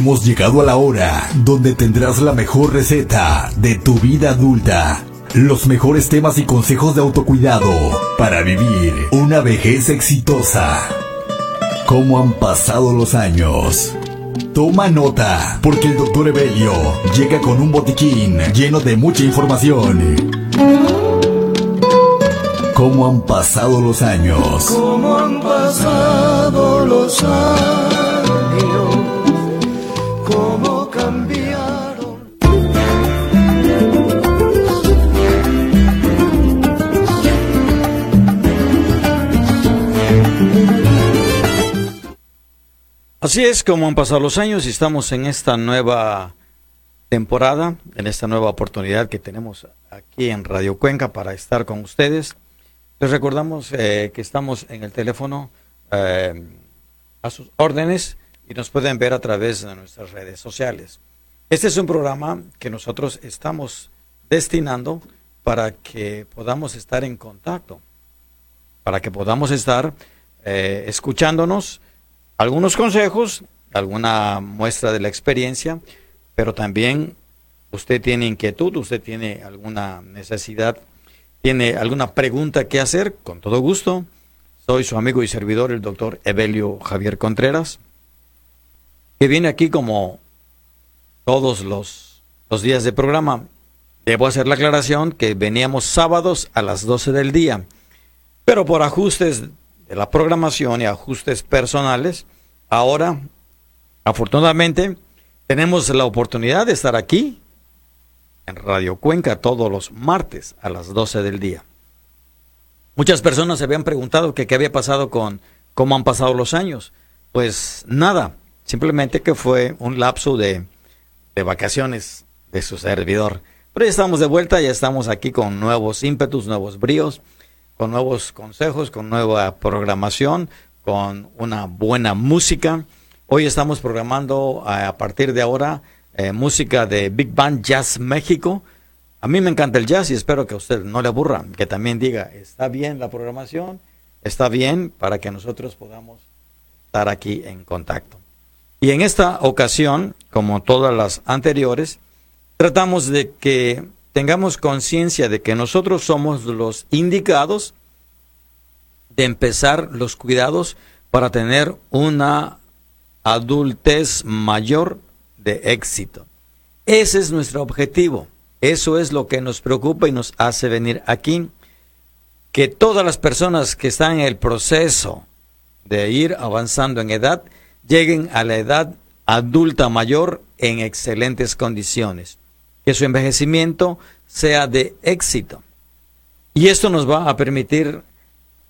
Hemos llegado a la hora donde tendrás la mejor receta de tu vida adulta. Los mejores temas y consejos de autocuidado para vivir una vejez exitosa. ¿Cómo han pasado los años? Toma nota, porque el doctor Evelio llega con un botiquín lleno de mucha información. ¿Cómo han pasado los años? ¿Cómo han pasado los años? Así es como han pasado los años y estamos en esta nueva temporada, en esta nueva oportunidad que tenemos aquí en Radio Cuenca para estar con ustedes. Les recordamos eh, que estamos en el teléfono eh, a sus órdenes y nos pueden ver a través de nuestras redes sociales. Este es un programa que nosotros estamos destinando para que podamos estar en contacto, para que podamos estar eh, escuchándonos algunos consejos, alguna muestra de la experiencia, pero también usted tiene inquietud, usted tiene alguna necesidad, tiene alguna pregunta que hacer, con todo gusto. Soy su amigo y servidor, el doctor Evelio Javier Contreras, que viene aquí como todos los, los días de programa. Debo hacer la aclaración que veníamos sábados a las 12 del día, pero por ajustes de la programación y ajustes personales, ahora, afortunadamente, tenemos la oportunidad de estar aquí en Radio Cuenca todos los martes a las 12 del día. Muchas personas se habían preguntado qué había pasado con cómo han pasado los años. Pues nada, simplemente que fue un lapso de, de vacaciones de su servidor. Pero ya estamos de vuelta, ya estamos aquí con nuevos ímpetus, nuevos bríos con nuevos consejos, con nueva programación, con una buena música. Hoy estamos programando eh, a partir de ahora eh, música de Big Band Jazz México. A mí me encanta el jazz y espero que a usted no le aburra, que también diga, está bien la programación, está bien para que nosotros podamos estar aquí en contacto. Y en esta ocasión, como todas las anteriores, tratamos de que tengamos conciencia de que nosotros somos los indicados de empezar los cuidados para tener una adultez mayor de éxito. Ese es nuestro objetivo. Eso es lo que nos preocupa y nos hace venir aquí. Que todas las personas que están en el proceso de ir avanzando en edad lleguen a la edad adulta mayor en excelentes condiciones que su envejecimiento sea de éxito. Y esto nos va a permitir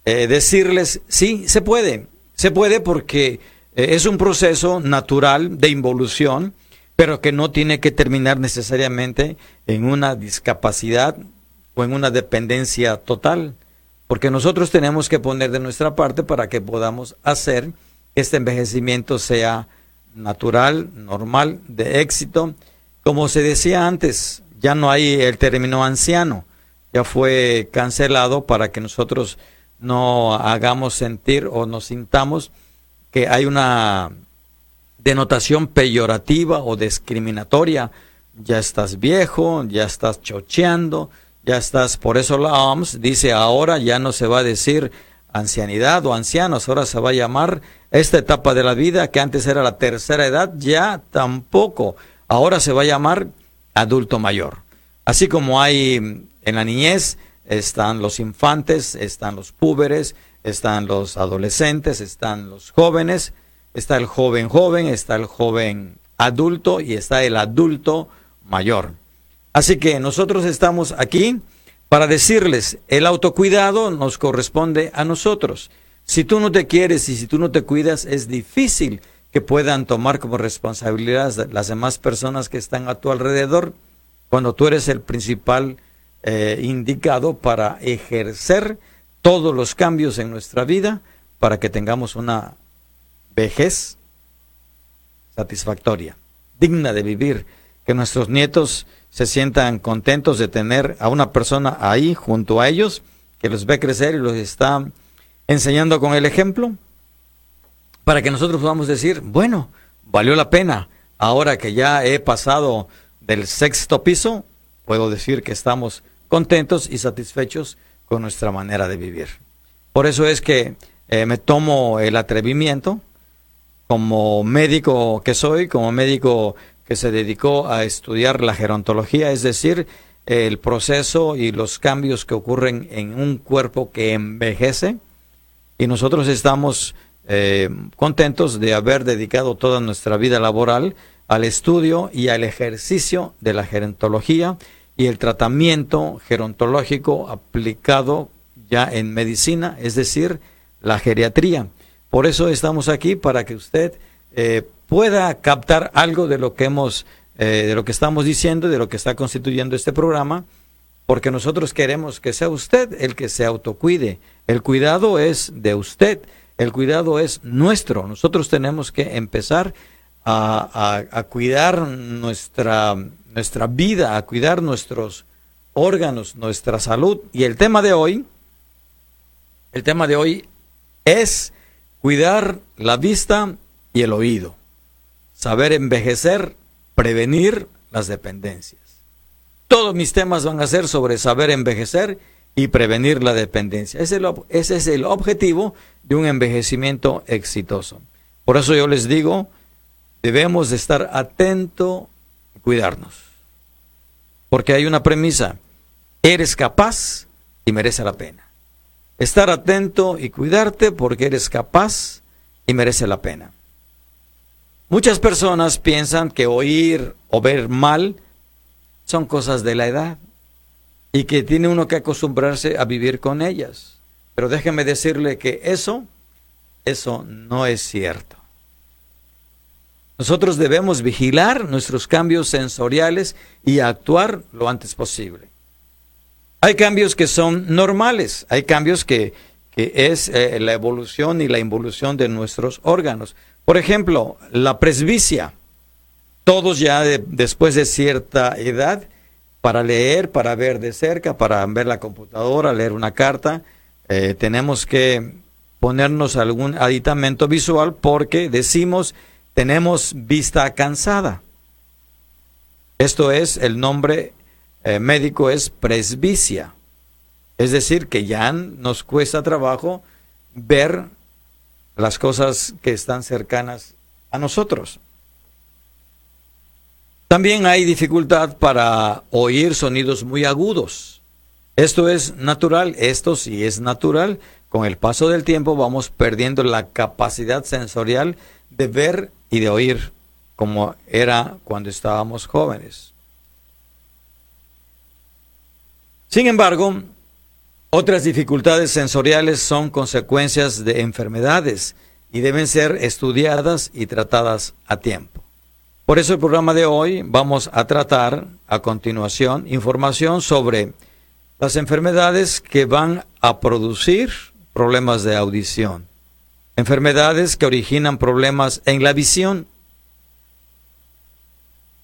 eh, decirles, sí, se puede, se puede porque eh, es un proceso natural de involución, pero que no tiene que terminar necesariamente en una discapacidad o en una dependencia total, porque nosotros tenemos que poner de nuestra parte para que podamos hacer que este envejecimiento sea natural, normal, de éxito como se decía antes, ya no hay el término anciano, ya fue cancelado para que nosotros no hagamos sentir o nos sintamos que hay una denotación peyorativa o discriminatoria. Ya estás viejo, ya estás chocheando, ya estás, por eso la OMS dice ahora ya no se va a decir ancianidad o ancianos, ahora se va a llamar esta etapa de la vida que antes era la tercera edad, ya tampoco ahora se va a llamar adulto mayor. Así como hay en la niñez, están los infantes, están los púberes, están los adolescentes, están los jóvenes, está el joven joven, está el joven adulto y está el adulto mayor. Así que nosotros estamos aquí para decirles, el autocuidado nos corresponde a nosotros. Si tú no te quieres y si tú no te cuidas, es difícil que puedan tomar como responsabilidad las demás personas que están a tu alrededor cuando tú eres el principal eh, indicado para ejercer todos los cambios en nuestra vida para que tengamos una vejez satisfactoria, digna de vivir, que nuestros nietos se sientan contentos de tener a una persona ahí junto a ellos que los ve crecer y los está enseñando con el ejemplo para que nosotros podamos decir, bueno, valió la pena ahora que ya he pasado del sexto piso, puedo decir que estamos contentos y satisfechos con nuestra manera de vivir. Por eso es que eh, me tomo el atrevimiento, como médico que soy, como médico que se dedicó a estudiar la gerontología, es decir, el proceso y los cambios que ocurren en un cuerpo que envejece. Y nosotros estamos eh, contentos de haber dedicado toda nuestra vida laboral al estudio y al ejercicio de la gerontología y el tratamiento gerontológico aplicado ya en medicina, es decir, la geriatría. Por eso estamos aquí para que usted eh, pueda captar algo de lo que hemos, eh, de lo que estamos diciendo, de lo que está constituyendo este programa, porque nosotros queremos que sea usted el que se autocuide. El cuidado es de usted, el cuidado es nuestro. Nosotros tenemos que empezar a, cuidar nuestra, nuestra vida, a cuidar nuestros órganos, nuestra salud. Y el tema de hoy, el tema de hoy es cuidar la vista y el oído saber envejecer, prevenir las dependencias. Todos mis temas van a ser sobre saber envejecer y prevenir la dependencia. Ese es, el, objetivo de un envejecimiento exitoso. Por eso yo les digo, debemos de estar atento y cuidarnos. Porque hay una premisa, eres capaz y merece la pena. Estar atento y cuidarte porque eres capaz y merece la pena. Muchas personas piensan que oír o ver mal son cosas de la edad y que tiene uno que acostumbrarse a vivir con ellas. Pero déjeme decirle que eso, eso no es cierto. Nosotros debemos vigilar nuestros cambios sensoriales y actuar lo antes posible. Hay cambios que son normales, hay cambios que, que es eh, la evolución y la involución de nuestros órganos. Por ejemplo, la presbicia. Todos ya después de cierta edad, para leer, para ver de cerca, para ver la computadora, leer una carta, eh, tenemos que ponernos algún aditamento visual porque decimos tenemos vista cansada. Esto es, el nombre eh, médico es presbicia. Es decir, que ya nos cuesta trabajo ver las cosas que están cercanas a nosotros. También hay dificultad para oír sonidos muy agudos. Esto es natural, esto sí es natural. Con el paso del tiempo vamos perdiendo la capacidad sensorial de ver y de oír como era cuando estábamos jóvenes. Sin embargo, otras dificultades sensoriales son consecuencias de enfermedades y deben ser estudiadas y tratadas a tiempo. Por eso el programa de hoy vamos a tratar a continuación información sobre las enfermedades que van a producir problemas de audición, enfermedades que originan problemas en la visión.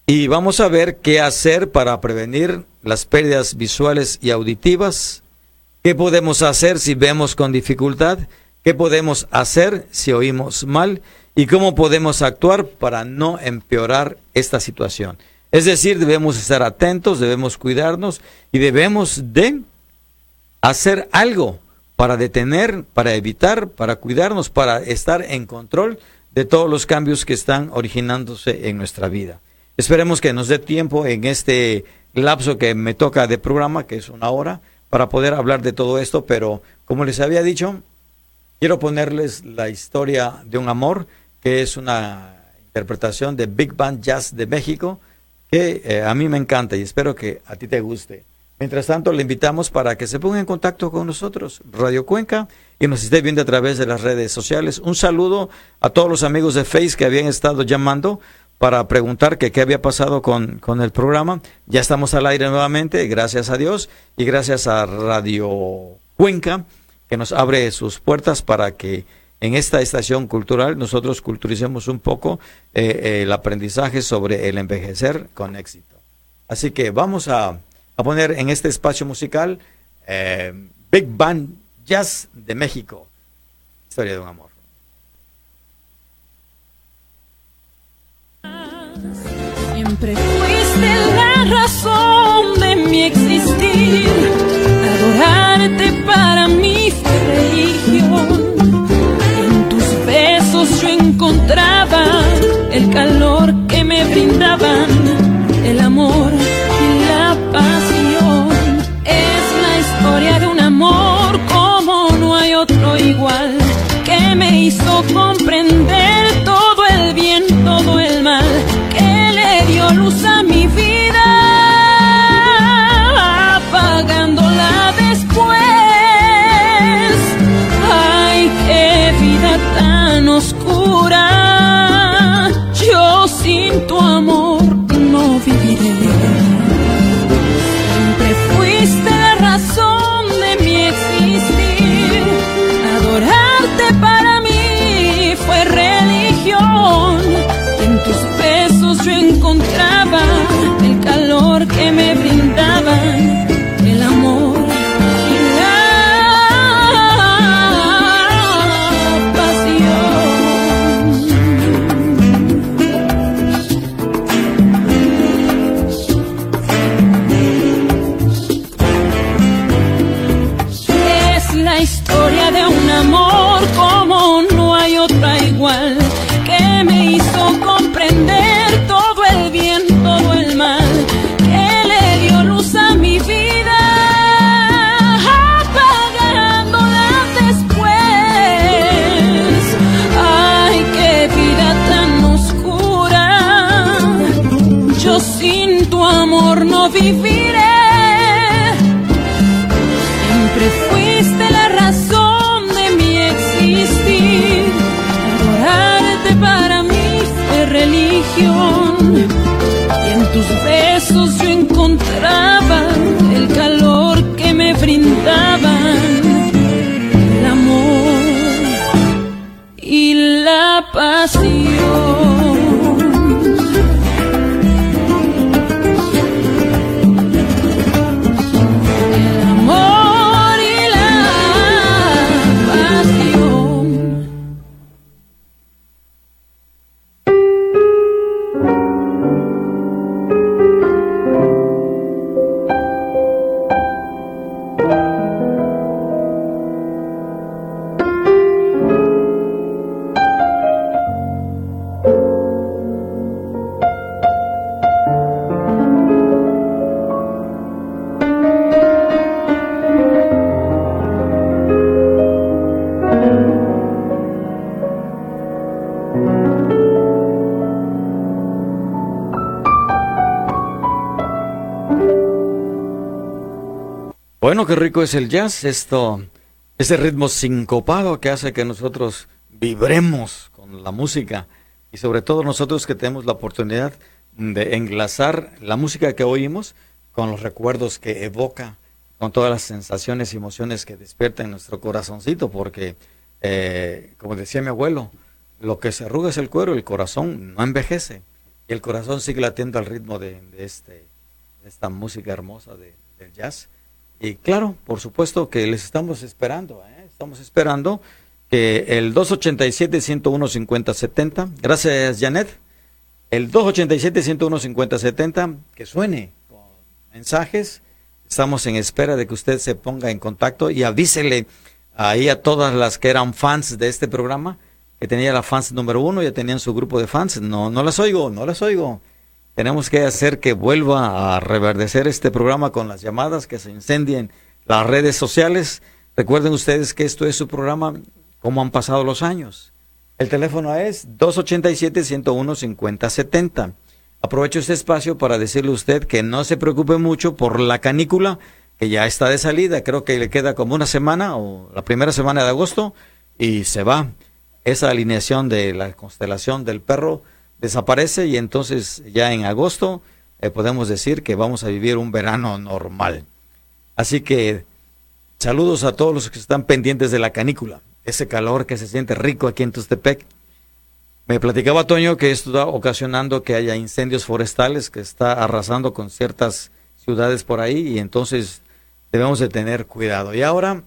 Y vamos a ver qué hacer para prevenir las pérdidas visuales y auditivas ¿Qué podemos hacer si vemos con dificultad? ¿Qué podemos hacer si oímos mal? ¿Y cómo podemos actuar para no empeorar esta situación? Es decir, debemos estar atentos, debemos cuidarnos y debemos de hacer algo para detener, para evitar, para cuidarnos, para estar en control de todos los cambios que están originándose en nuestra vida. Esperemos que nos dé tiempo en este lapso que me toca de programa, que es una hora, para poder hablar de todo esto, pero como les había dicho, quiero ponerles la historia de un amor, que es una interpretación de Big Band Jazz de México, que eh, a mí me encanta y espero que a ti te guste. Mientras tanto, le invitamos para que se ponga en contacto con nosotros, Radio Cuenca, y nos esté viendo a través de las redes sociales. Un saludo a todos los amigos de Face que habían estado llamando para preguntar que qué había pasado con, con, el programa. Ya estamos al aire nuevamente, gracias a Dios y gracias a Radio Cuenca, que nos abre sus puertas para que en esta estación cultural nosotros culturicemos un poco eh, eh, el aprendizaje sobre el envejecer con éxito. Así que vamos a, a poner en este espacio musical eh, Big Band Jazz de México, historia de un amor. Siempre fuiste la razón de mi existir. Adorarte para mí fue religión. Besos yo encontraba el calor que me brindaban, el amor Bueno, qué rico es el jazz, esto, ese ritmo sincopado que hace que nosotros vibremos con la música y sobre todo nosotros que tenemos la oportunidad de enlazar la música que oímos con los recuerdos que evoca, con todas las sensaciones y emociones que despierta en nuestro corazoncito, porque, eh, como decía mi abuelo, lo que se arruga es el cuero, el corazón no envejece, y el corazón sigue latiendo al ritmo de, este, de esta música hermosa de- del jazz. Y claro, por supuesto que les estamos esperando, ¿eh? estamos esperando que el 287-101-5070, gracias Janet, el 287-101-5070, que suene con mensajes, estamos en espera de que usted se ponga en contacto y avísele ahí a todas las que eran fans de este programa, que tenía la fans número uno, ya tenían su grupo de fans, no, no las oigo, no las oigo. Tenemos que hacer que vuelva a reverdecer este programa con las llamadas, que se incendien las redes sociales. Recuerden ustedes que esto es su programa, como han pasado los años. El teléfono es 287-101-5070. Aprovecho este espacio para decirle a usted que no se preocupe mucho por la canícula, que ya está de salida. Creo que le queda como una semana o la primera semana de agosto y se va. Esa alineación de la constelación del perro desaparece y entonces ya en agosto eh, podemos decir que vamos a vivir un verano normal. Así que saludos a todos los que están pendientes de la canícula, ese calor que se siente rico aquí en Tustepec. Me platicaba Toño que esto está ocasionando que haya incendios forestales, que está arrasando con ciertas ciudades por ahí y entonces debemos de tener cuidado. Y ahora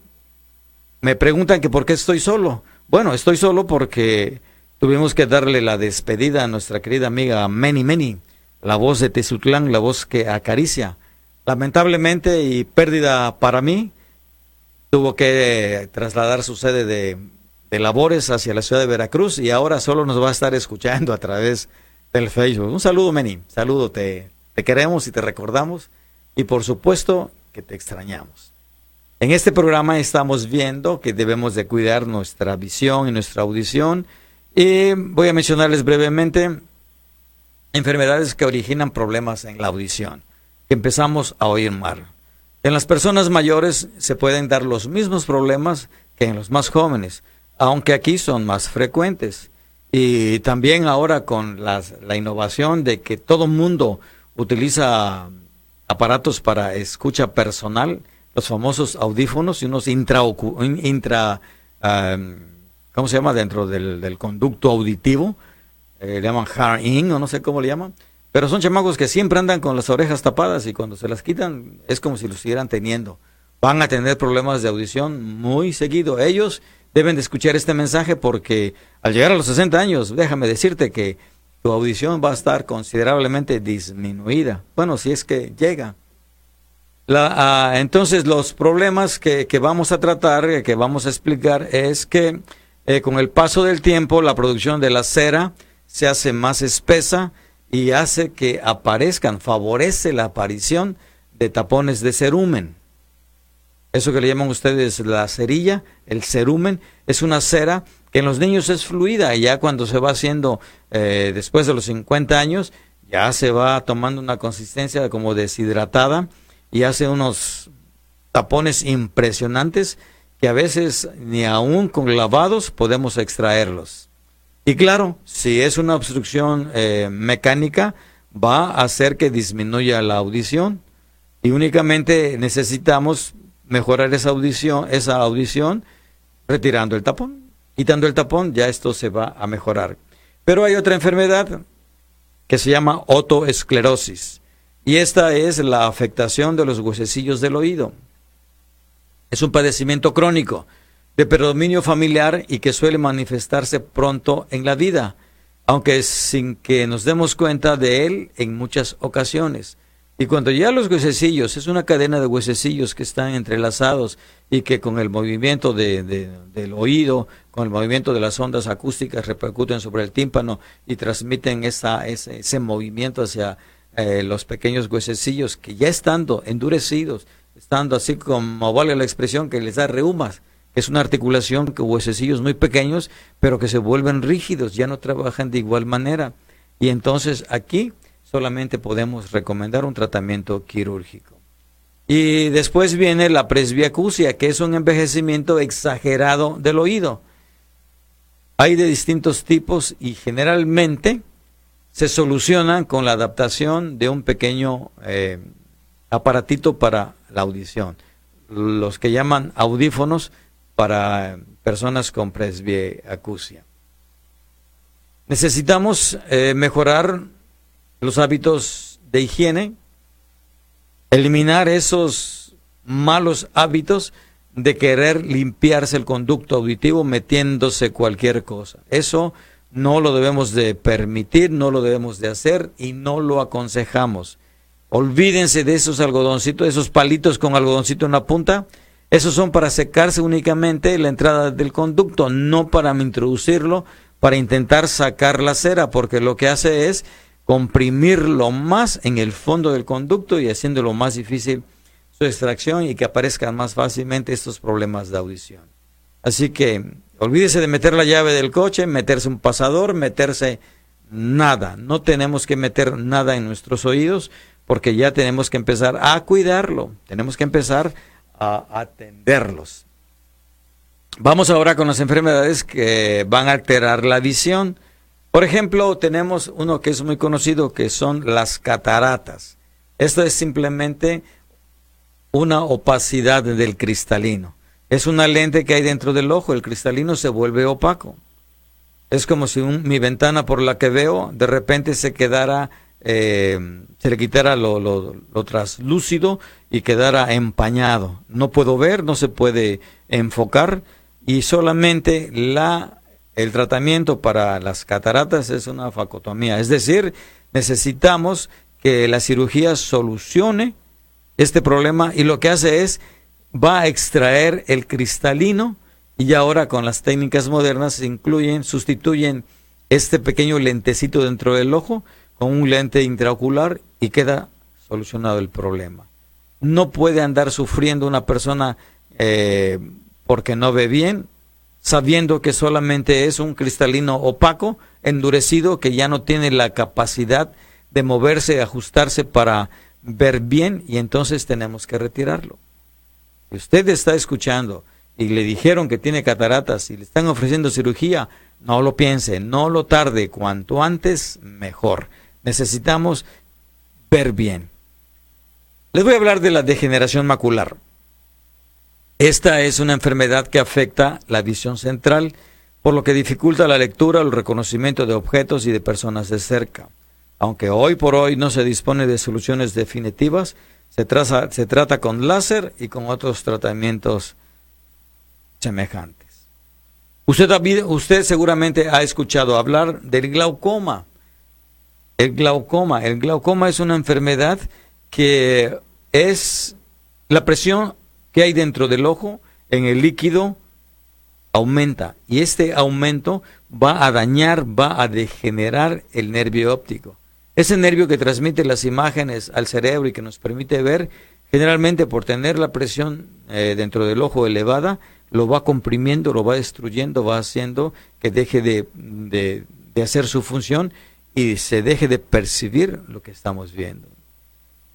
me preguntan que por qué estoy solo. Bueno, estoy solo porque tuvimos que darle la despedida a nuestra querida amiga Meni Meni, la voz de Tezutlán, la voz que acaricia. Lamentablemente y pérdida para mí, tuvo que trasladar su sede de, de labores hacia la ciudad de Veracruz y ahora solo nos va a estar escuchando a través del Facebook. Un saludo, Meni, saludo, te, te queremos y te recordamos y por supuesto que te extrañamos. En este programa estamos viendo que debemos de cuidar nuestra visión y nuestra audición y voy a mencionarles brevemente enfermedades que originan problemas en la audición, que empezamos a oír mal. En las personas mayores se pueden dar los mismos problemas que en los más jóvenes, aunque aquí son más frecuentes. Y también ahora con las, la innovación de que todo mundo utiliza aparatos para escucha personal, los famosos audífonos y unos intra, intra ¿cómo se llama? Dentro del, conducto auditivo, eh, le llaman hard-in o no sé cómo le llaman, pero son chamacos que siempre andan con las orejas tapadas y cuando se las quitan es como si lo siguieran teniendo. Van a tener problemas de audición muy seguido. Ellos deben de escuchar este mensaje porque al llegar a los 60 años, déjame decirte que tu audición va a estar considerablemente disminuida. Bueno, si es que llega. La, ah, entonces, los problemas que, vamos a tratar, que vamos a explicar, es que eh, con el paso del tiempo la producción de la cera se hace más espesa y hace que aparezcan, favorece la aparición de tapones de cerumen. Eso que le llaman ustedes la cerilla, el cerumen, es una cera que en los niños es fluida y ya cuando se va haciendo eh, después de los 50 años, ya se va tomando una consistencia como deshidratada y hace unos tapones impresionantes que a veces ni aún con lavados podemos extraerlos. Y claro, si es una obstrucción eh, mecánica, va a hacer que disminuya la audición y únicamente necesitamos mejorar esa audición, esa audición retirando el tapón. Quitando el tapón, ya esto se va a mejorar. Pero hay otra enfermedad que se llama otoesclerosis y esta es la afectación de los huesecillos del oído. Es un padecimiento crónico de predominio familiar y que suele manifestarse pronto en la vida, aunque sin que nos demos cuenta de él en muchas ocasiones. Y cuando ya los huesecillos, es una cadena de huesecillos que están entrelazados y que con el movimiento de, del oído, con el movimiento de las ondas acústicas repercuten sobre el tímpano y transmiten esa, ese, movimiento hacia eh, los pequeños huesecillos que ya estando endurecidos, estando así como vale la expresión que les da reumas, es una articulación que huesecillos muy pequeños, pero que se vuelven rígidos, ya no trabajan de igual manera. Y entonces aquí solamente podemos recomendar un tratamiento quirúrgico. Y después viene la presbiacusia, que es un envejecimiento exagerado del oído. Hay de distintos tipos y generalmente se solucionan con la adaptación de un pequeño eh, aparatito para la audición, los que llaman audífonos para personas con presbiacusia. Necesitamos eh, mejorar los hábitos de higiene, eliminar esos malos hábitos de querer limpiarse el conducto auditivo metiéndose cualquier cosa. Eso no lo debemos de permitir, no lo debemos de hacer y no lo aconsejamos. Olvídense de esos algodoncitos, esos palitos con algodoncito en la punta. Esos son para secarse únicamente la entrada del conducto, no para introducirlo, para intentar sacar la cera, porque lo que hace es comprimirlo más en el fondo del conducto y haciéndolo más difícil su extracción y que aparezcan más fácilmente estos problemas de audición. Así que olvídese de meter la llave del coche, meterse un pasador, meterse nada. No tenemos que meter nada en nuestros oídos porque ya tenemos que empezar a cuidarlo, tenemos que empezar a atenderlos. Vamos ahora con las enfermedades que van a alterar la visión. Por ejemplo, tenemos uno que es muy conocido, que son las cataratas. Esto es simplemente una opacidad del cristalino. Es una lente que hay dentro del ojo, el cristalino se vuelve opaco. Es como si mi ventana por la que veo de repente se quedara, eh, se le quitara lo, lo, traslúcido y quedara empañado. No puedo ver, no se puede enfocar y solamente la el tratamiento para las cataratas es una facotomía, es decir, necesitamos que la cirugía solucione este problema y lo que hace es va a extraer el cristalino y ahora con las técnicas modernas se incluyen, sustituyen este pequeño lentecito dentro del ojo con un lente intraocular y queda solucionado el problema. No puede andar sufriendo una persona eh, porque no ve bien, sabiendo que solamente es un cristalino opaco, endurecido, que ya no tiene la capacidad de moverse, ajustarse para ver bien y entonces tenemos que retirarlo. Si usted está escuchando y le dijeron que tiene cataratas y le están ofreciendo cirugía, no lo piense, no lo tarde, cuanto antes mejor. Necesitamos ver bien. Les voy a hablar de la degeneración macular. Esta es una enfermedad que afecta la visión central, por lo que dificulta la lectura el reconocimiento de objetos y de personas de cerca. Aunque hoy por hoy no se dispone de soluciones definitivas, se, se trata con láser y con otros tratamientos semejantes. Usted, usted seguramente ha escuchado hablar del glaucoma. El glaucoma. El glaucoma es una enfermedad que es la presión que hay dentro del ojo en el líquido aumenta y este aumento va a dañar, va a degenerar el nervio óptico. Ese nervio que transmite las imágenes al cerebro y que nos permite ver, generalmente por tener la presión eh, dentro del ojo elevada, lo va comprimiendo, lo va destruyendo, va haciendo que deje de, de hacer su función y se deje de percibir lo que estamos viendo.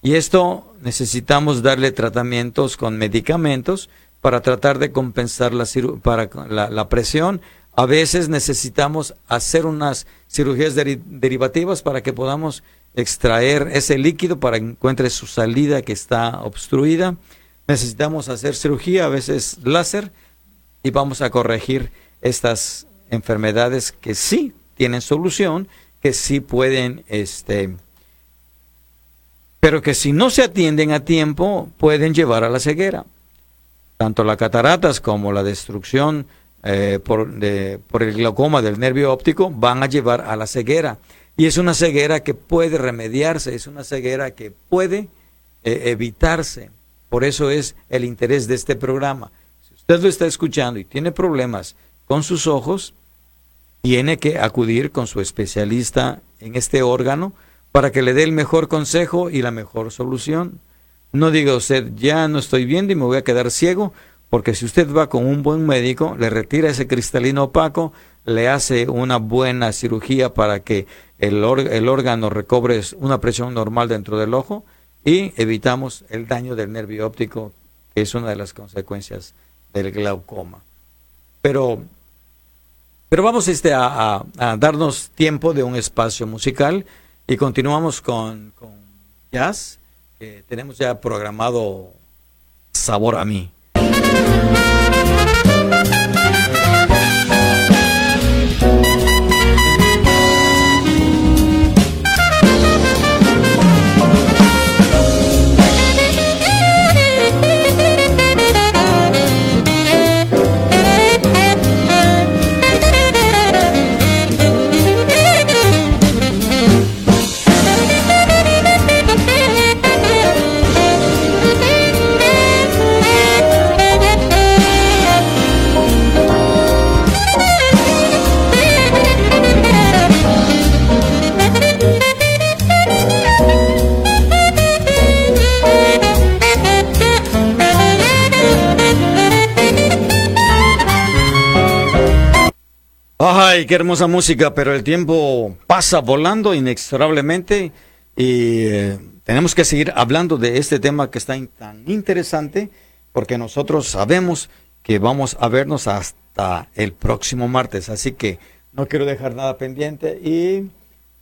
Y esto necesitamos darle tratamientos con medicamentos para tratar de compensar la, para la, presión. A veces necesitamos hacer unas cirugías derivativas para que podamos extraer ese líquido para que encuentre su salida que está obstruida. Necesitamos hacer cirugía, a veces láser, y vamos a corregir estas enfermedades que sí tienen solución, que sí pueden este, pero que si no se atienden a tiempo pueden llevar a la ceguera. Tanto las cataratas como la destrucción eh, por, el glaucoma del nervio óptico van a llevar a la ceguera. Y es una ceguera que puede remediarse, es una ceguera que puede eh, evitarse. Por eso es el interés de este programa. Si usted lo está escuchando y tiene problemas con sus ojos, tiene que acudir con su especialista en este órgano para que le dé el mejor consejo y la mejor solución. No diga usted, ya no estoy viendo y me voy a quedar ciego, porque si usted va con un buen médico, le retira ese cristalino opaco, le hace una buena cirugía para que el, órgano recobre una presión normal dentro del ojo y evitamos el daño del nervio óptico, que es una de las consecuencias del glaucoma. Pero, pero vamos este, a darnos tiempo de un espacio musical. Y continuamos con, con jazz, que tenemos ya programado Sabor a mí. Ay, qué hermosa música, pero el tiempo pasa volando inexorablemente y eh, tenemos que seguir hablando de este tema que está tan interesante porque nosotros sabemos que vamos a vernos hasta el próximo martes, así que no quiero dejar nada pendiente y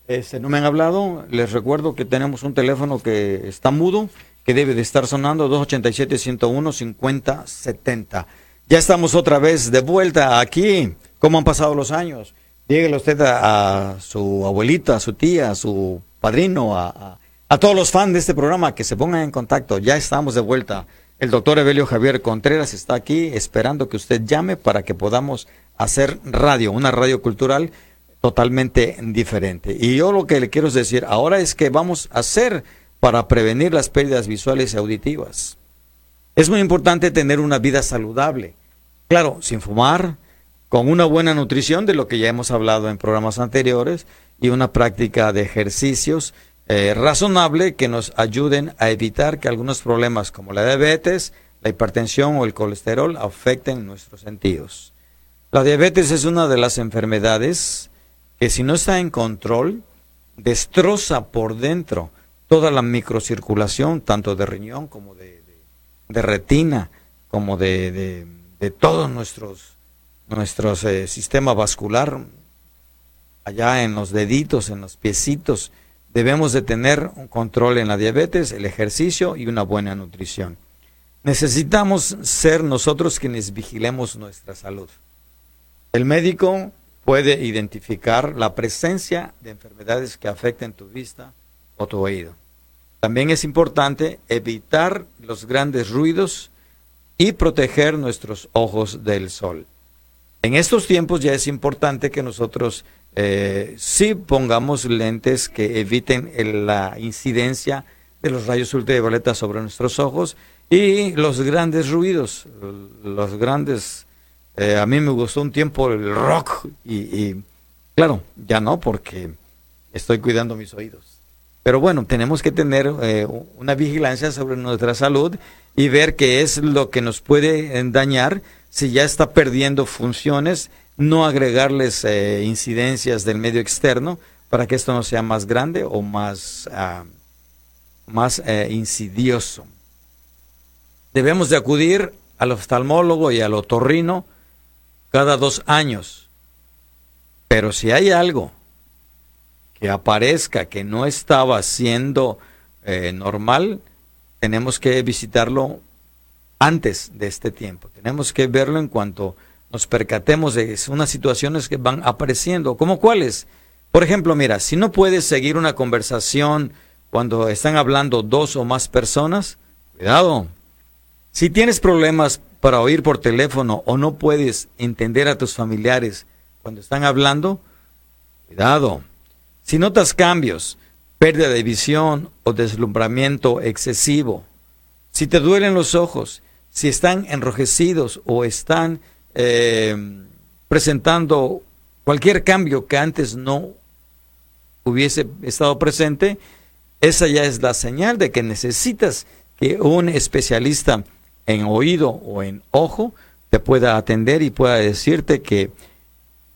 este, no me han hablado, les recuerdo que tenemos un teléfono que está mudo, que debe de estar sonando 287-101-5070. Ya estamos otra vez de vuelta aquí cómo han pasado los años. Dígale usted a, su abuelita, a su tía, a su padrino, a, a, todos los fans de este programa que se pongan en contacto. Ya estamos de vuelta. El doctor Evelio Javier Contreras está aquí esperando que usted llame para que podamos hacer radio, una radio cultural totalmente diferente. Y yo lo que le quiero decir ahora es que vamos a hacer para prevenir las pérdidas visuales y auditivas. Es muy importante tener una vida saludable. Claro, sin fumar, con una buena nutrición, de lo que ya hemos hablado en programas anteriores, y una práctica de ejercicios eh, razonable que nos ayuden a evitar que algunos problemas como la diabetes, la hipertensión o el colesterol afecten nuestros sentidos. La diabetes es una de las enfermedades que si no está en control, destroza por dentro toda la microcirculación, tanto de riñón como de, retina, como de, de, todos nuestros, nuestros eh, sistema vascular, allá en los deditos, en los piecitos. Debemos de tener un control en la diabetes, el ejercicio y una buena nutrición. Necesitamos ser nosotros quienes vigilemos nuestra salud. El médico puede identificar la presencia de enfermedades que afecten tu vista o tu oído. También es importante evitar los grandes ruidos y proteger nuestros ojos del sol. En estos tiempos ya es importante que nosotros eh, sí pongamos lentes que eviten la incidencia de los rayos ultravioleta sobre nuestros ojos y los grandes ruidos, los grandes eh, a mí me gustó un tiempo el rock y, claro, ya no porque estoy cuidando mis oídos. Pero bueno, tenemos que tener eh, una vigilancia sobre nuestra salud y ver qué es lo que nos puede dañar si ya está perdiendo funciones, no agregarles eh, incidencias del medio externo para que esto no sea más grande o más, ah, más insidioso. Debemos de acudir al oftalmólogo y al otorrino cada dos años. Pero si hay algo que aparezca que no estaba siendo eh, normal, tenemos que visitarlo antes de este tiempo. Tenemos que verlo en cuanto nos percatemos de unas situaciones que van apareciendo. ¿Como cuáles? Por ejemplo, mira, si no puedes seguir una conversación cuando están hablando dos o más personas, cuidado. Si tienes problemas para oír por teléfono o no puedes entender a tus familiares cuando están hablando, cuidado. Si notas cambios, pérdida de visión o deslumbramiento excesivo, si te duelen los ojos, si están enrojecidos o están eh, presentando cualquier cambio que antes no hubiese estado presente, esa ya es la señal de que necesitas que un especialista en oído o en ojo te pueda atender y pueda decirte que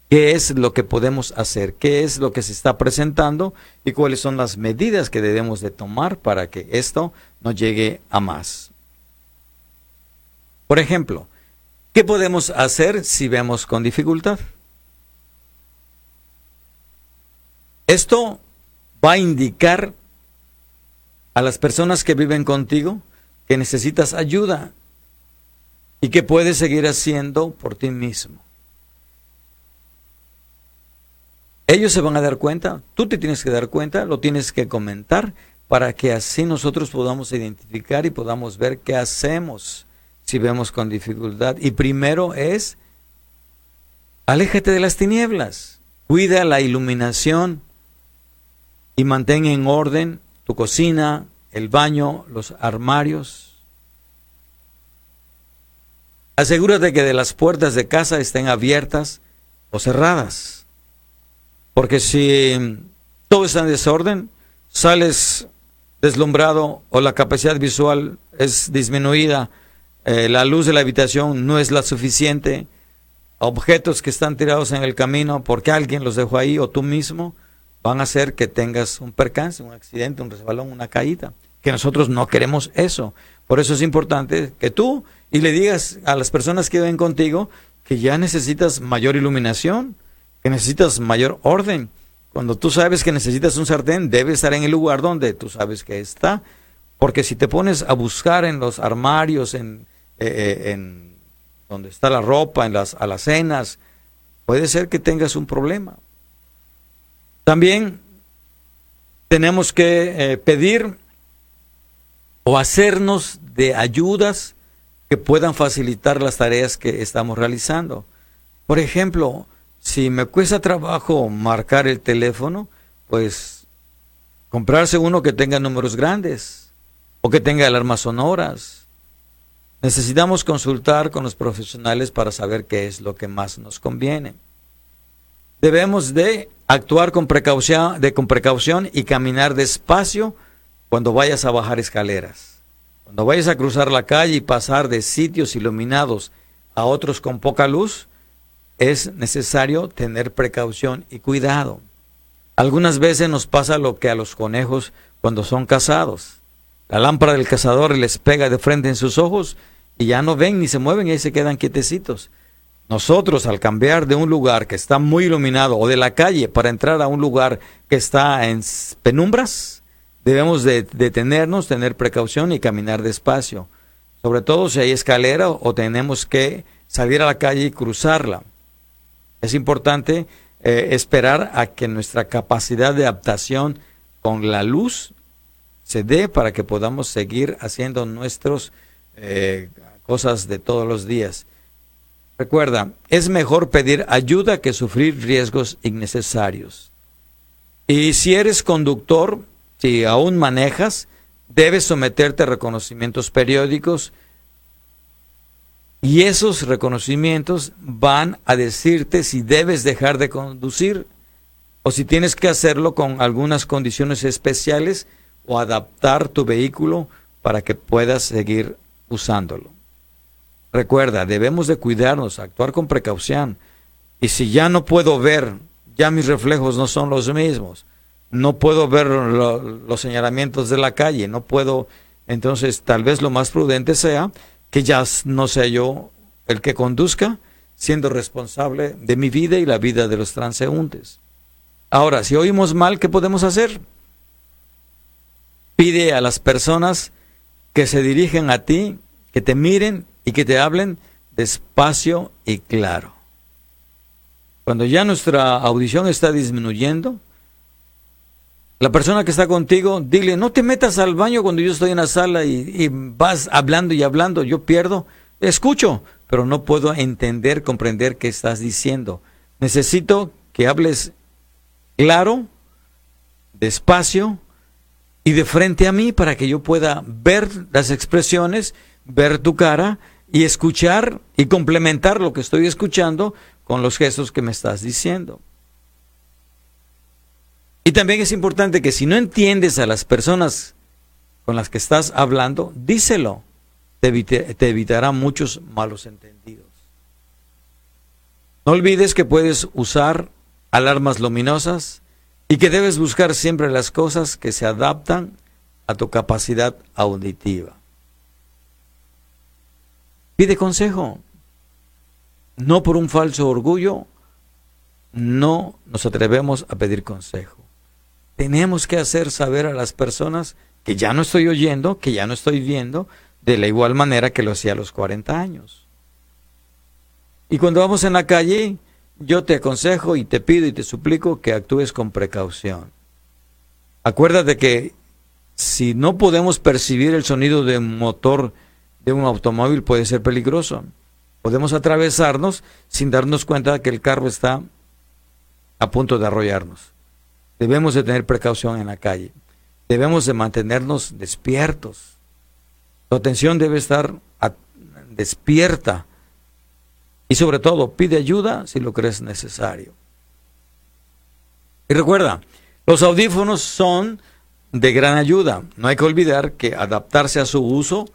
qué es lo que podemos hacer, qué es lo que se está presentando y cuáles son las medidas que debemos de tomar para que esto no llegue a más. Por ejemplo, ¿qué podemos hacer si vemos con dificultad? Esto va a indicar a las personas que viven contigo que necesitas ayuda y que puedes seguir haciendo por ti mismo. Ellos se van a dar cuenta, tú te tienes que dar cuenta, lo tienes que comentar para que así nosotros podamos identificar y podamos ver qué hacemos si vemos con dificultad. Y primero es, aléjate de las tinieblas, cuida la iluminación y mantén en orden tu cocina, el baño, los armarios. Asegúrate que de las puertas de casa estén abiertas o cerradas. Porque si todo está en desorden, sales deslumbrado o la capacidad visual es disminuida, eh, la luz de la habitación no es la suficiente, objetos que están tirados en el camino porque alguien los dejó ahí o tú mismo, van a hacer que tengas un percance, un accidente, un resbalón, una caída. Que nosotros no queremos eso. Por eso es importante que tú y le digas a las personas que ven contigo que ya necesitas mayor iluminación, que necesitas mayor orden. Cuando tú sabes que necesitas un sartén, debe estar en el lugar donde tú sabes que está. Porque si te pones a buscar en los armarios, en, eh, eh, en donde está la ropa, en las alacenas, puede ser que tengas un problema. También tenemos que eh, pedir o hacernos de ayudas que puedan facilitar las tareas que estamos realizando. Por ejemplo, si me cuesta trabajo marcar el teléfono, pues comprarse uno que tenga números grandes o que tenga alarmas sonoras. Necesitamos consultar con los profesionales para saber qué es lo que más nos conviene. Debemos de actuar con precaución, de, con precaución y caminar despacio cuando vayas a bajar escaleras. Cuando vayas a cruzar la calle y pasar de sitios iluminados a otros con poca luz, es necesario tener precaución y cuidado. Algunas veces nos pasa lo que a los conejos cuando son cazados. La lámpara del cazador les pega de frente en sus ojos y ya no ven ni se mueven y ahí se quedan quietecitos. Nosotros al cambiar de un lugar que está muy iluminado o de la calle para entrar a un lugar que está en penumbras, debemos de detenernos, tener precaución y caminar despacio. Sobre todo si hay escalera o tenemos que salir a la calle y cruzarla. Es importante eh, esperar a que nuestra capacidad de adaptación con la luz se dé para que podamos seguir haciendo nuestras eh, cosas de todos los días. Recuerda, es mejor pedir ayuda que sufrir riesgos innecesarios. Y si eres conductor, si aún manejas, debes someterte a reconocimientos periódicos y esos reconocimientos van a decirte si debes dejar de conducir o si tienes que hacerlo con algunas condiciones especiales o adaptar tu vehículo para que puedas seguir usándolo. Recuerda, debemos de cuidarnos, actuar con precaución. Y si ya no puedo ver, ya mis reflejos no son los mismos, no puedo ver los señalamientos de la calle, no puedo, entonces tal vez lo más prudente sea que ya no sea yo el que conduzca, siendo responsable de mi vida y la vida de los transeúntes. Ahora, si oímos mal, ¿qué podemos hacer? Pide a las personas que se dirigen a ti, que te miren y que te hablen despacio y claro. Cuando ya nuestra audición está disminuyendo, la persona que está contigo, dile, no te metas al baño cuando yo estoy en la sala y, vas hablando y hablando, yo pierdo, escucho, pero no puedo entender, comprender qué estás diciendo. Necesito que hables claro, despacio y de frente a mí para que yo pueda ver las expresiones, ver tu cara y escuchar y complementar lo que estoy escuchando con los gestos que me estás diciendo. Y también es importante que si no entiendes a las personas con las que estás hablando, díselo. Te, te evitará muchos malos entendidos. No olvides que puedes usar alarmas luminosas y que debes buscar siempre las cosas que se adaptan a tu capacidad auditiva. Pide consejo. No por un falso orgullo, no nos atrevemos a pedir consejo tenemos que hacer saber a las personas que ya no estoy oyendo, que ya no estoy viendo, de la igual manera que lo hacía a los 40 años. Y cuando vamos en la calle, yo te aconsejo y te pido y te suplico que actúes con precaución. Acuérdate que si no podemos percibir el sonido de un motor de un automóvil puede ser peligroso. Podemos atravesarnos sin darnos cuenta de que el carro está a punto de arrollarnos. Debemos de tener precaución en la calle. Debemos de mantenernos despiertos. Tu atención debe estar despierta. Y sobre todo, pide ayuda si lo crees necesario. Y recuerda, los audífonos son de gran ayuda. No hay que olvidar que adaptarse a su uso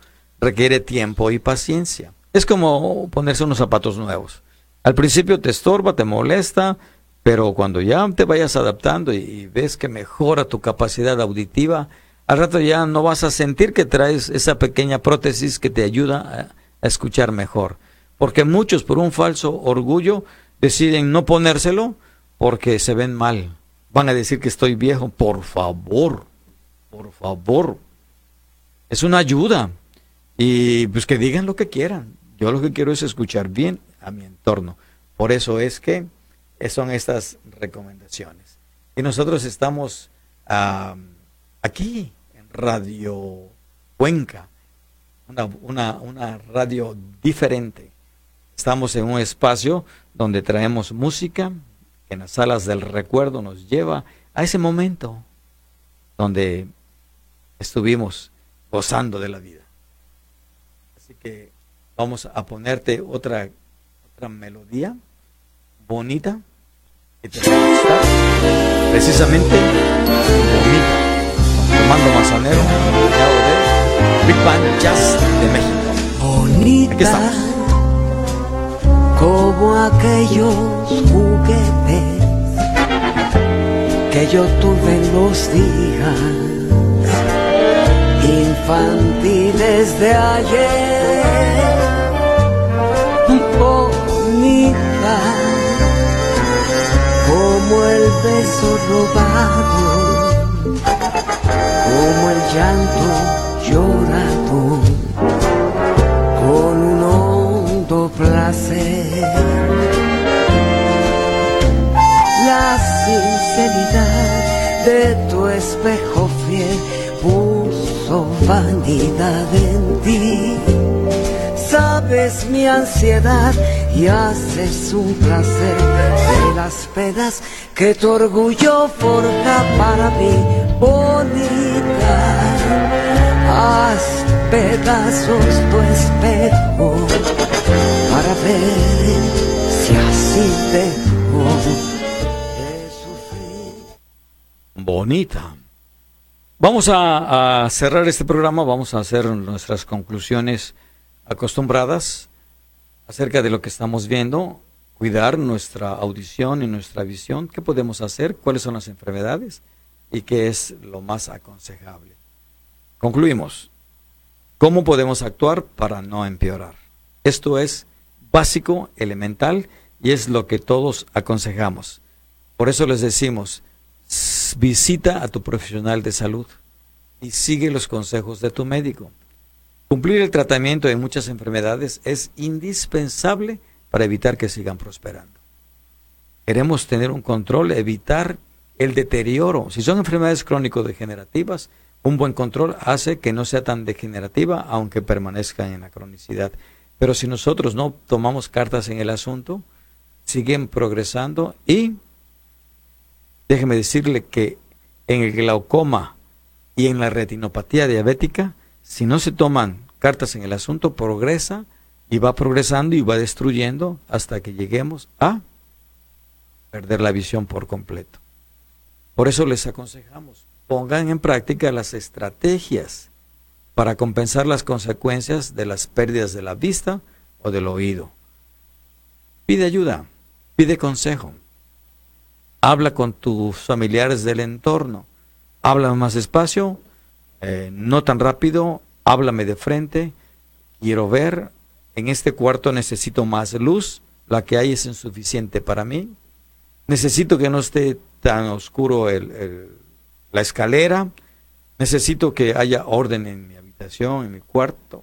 requiere tiempo y paciencia. Es como ponerse unos zapatos nuevos. Al principio te estorba, te molesta, pero cuando ya te vayas adaptando y, ves que mejora tu capacidad auditiva, al rato ya no vas a sentir que traes esa pequeña prótesis que te ayuda a, escuchar mejor. Porque muchos por un falso orgullo deciden no ponérselo porque se ven mal. Van a decir que estoy viejo. Por favor, por favor. Es una ayuda. Y pues que digan lo que quieran. Yo lo que quiero es escuchar bien a mi entorno. Por eso es que son estas recomendaciones. Y nosotros estamos aquí en Radio Cuenca, una, una, una radio diferente. Estamos en un espacio donde traemos música que en las salas del recuerdo nos lleva a ese momento donde estuvimos gozando de la vida. Así que vamos a ponerte otra, otra melodía bonita que te va a gustar. Precisamente bonita. Comando Mazanero, acompañado de Big Band Jazz de México. Bonita. Aquí estamos. Como aquellos juguetes que yo tuve en los días infantiles de ayer. Bonita, el beso robado, como el llanto llorado, con un hondo placer. La sinceridad de tu espejo fiel puso vanidad en ti. Sabes mi ansiedad y haces un placer de las penas que tu orgullo forja para mí, bonita. Haz pedazos tu espejo para ver si así dejo de sufrir. bonita. Vamos a, a cerrar este programa, vamos a hacer nuestras conclusiones acostumbradas acerca de lo que estamos viendo, cuidar nuestra audición y nuestra visión, qué podemos hacer, cuáles son las enfermedades y qué es lo más aconsejable. Concluimos. ¿Cómo podemos actuar para no empeorar? Esto es básico, elemental y es lo que todos aconsejamos. Por eso les decimos, visita a tu profesional de salud y sigue los consejos de tu médico. Cumplir el tratamiento de muchas enfermedades es indispensable para evitar que sigan prosperando. Queremos tener un control, evitar el deterioro. Si son enfermedades crónico-degenerativas, un buen control hace que no sea tan degenerativa, aunque permanezcan en la cronicidad. Pero si nosotros no tomamos cartas en el asunto, siguen progresando y déjeme decirle que en el glaucoma y en la retinopatía diabética, si no se toman cartas en el asunto, progresa y va progresando y va destruyendo hasta que lleguemos a perder la visión por completo. Por eso les aconsejamos, pongan en práctica las estrategias para compensar las consecuencias de las pérdidas de la vista o del oído. Pide ayuda, pide consejo, habla con tus familiares del entorno, habla más despacio, eh, no tan rápido, háblame de frente, quiero ver, en este cuarto necesito más luz, la que hay es insuficiente para mí, necesito que no esté tan oscuro el- la escalera, necesito que haya orden en mi habitación, en mi cuarto,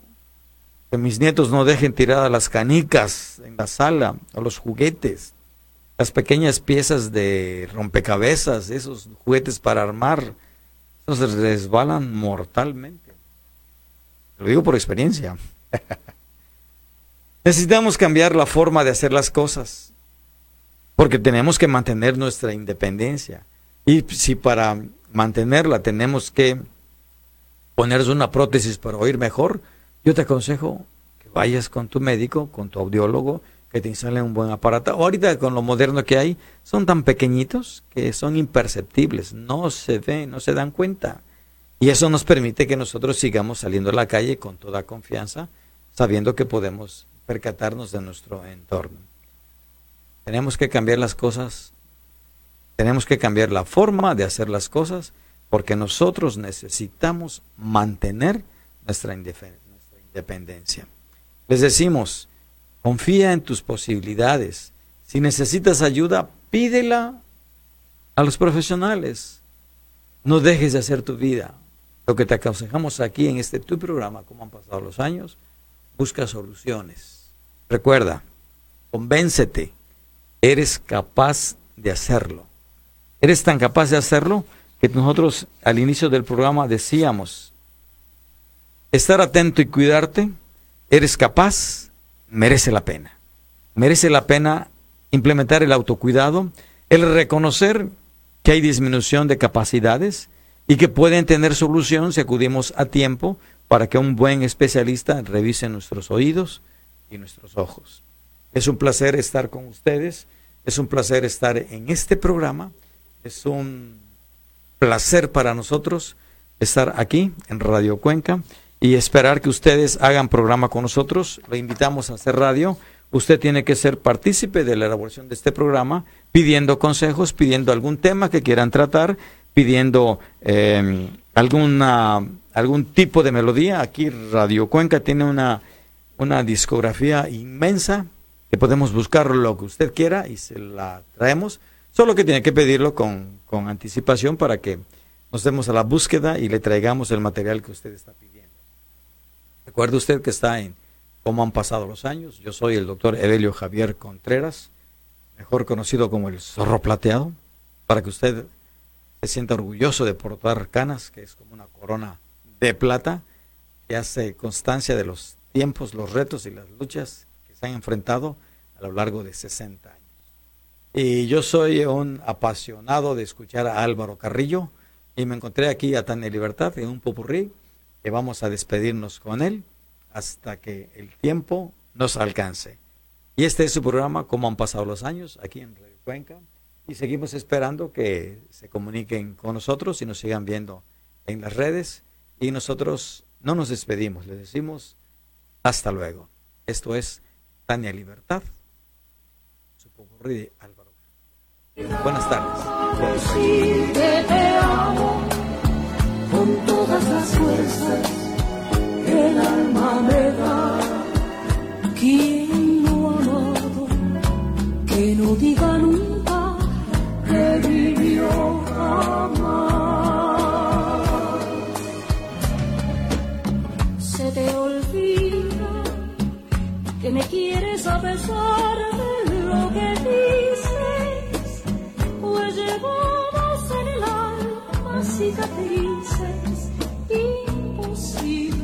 que mis nietos no dejen tiradas las canicas en la sala o los juguetes, las pequeñas piezas de rompecabezas, esos juguetes para armar, esos resbalan mortalmente. Lo digo por experiencia. Necesitamos cambiar la forma de hacer las cosas, porque tenemos que mantener nuestra independencia. Y si para mantenerla tenemos que ponernos una prótesis para oír mejor, yo te aconsejo que vayas con tu médico, con tu audiólogo, que te instalen un buen aparato. Ahorita con lo moderno que hay, son tan pequeñitos que son imperceptibles, no se ven, no se dan cuenta. Y eso nos permite que nosotros sigamos saliendo a la calle con toda confianza, sabiendo que podemos percatarnos de nuestro entorno. Tenemos que cambiar las cosas, tenemos que cambiar la forma de hacer las cosas, porque nosotros necesitamos mantener nuestra, independencia. Les decimos, confía en tus posibilidades. Si necesitas ayuda, pídela a los profesionales. No dejes de hacer tu vida. Lo que te aconsejamos aquí en este tu programa, como han pasado los años, busca soluciones. Recuerda, convéncete, eres capaz de hacerlo. Eres tan capaz de hacerlo que nosotros al inicio del programa decíamos, estar atento y cuidarte, eres capaz, merece la pena. merece la pena implementar el autocuidado, el reconocer que hay disminución de capacidades y que pueden tener solución si acudimos a tiempo para que un buen especialista revise nuestros oídos y nuestros ojos. Es un placer estar con ustedes, es un placer estar en este programa, es un placer para nosotros estar aquí en Radio Cuenca y esperar que ustedes hagan programa con nosotros. Lo invitamos a hacer radio. Usted tiene que ser partícipe de la elaboración de este programa, pidiendo consejos, pidiendo algún tema que quieran tratar, pidiendo eh, alguna, algún tipo de melodía. Aquí Radio Cuenca tiene una, una discografía inmensa que podemos buscar lo que usted quiera y se la traemos. Solo que tiene que pedirlo con, con anticipación para que nos demos a la búsqueda y le traigamos el material que usted está pidiendo. Recuerde usted que está en cómo han pasado los años. Yo soy el doctor Evelio Javier Contreras, mejor conocido como el zorro plateado, para que usted se sienta orgulloso de portar canas, que es como una corona de plata, que hace constancia de los tiempos, los retos y las luchas que se han enfrentado a lo largo de 60 años. Y yo soy un apasionado de escuchar a Álvaro Carrillo y me encontré aquí a Tania Libertad en un popurrí que vamos a despedirnos con él hasta que el tiempo nos alcance. Y este es su programa, Cómo han pasado los años, aquí en Radio Cuenca. Y seguimos esperando que se comuniquen con nosotros y nos sigan viendo en las redes. Y nosotros no nos despedimos, les decimos hasta luego. Esto es Tania Libertad, su Álvaro. Buenas tardes con todas las fuerzas que el alma me da. Quien no ha amado, que no diga nunca que vivió jamás. Se te olvida que me quieres a pesar de lo que dices, pues llevamos en el alma fáceis, impossível.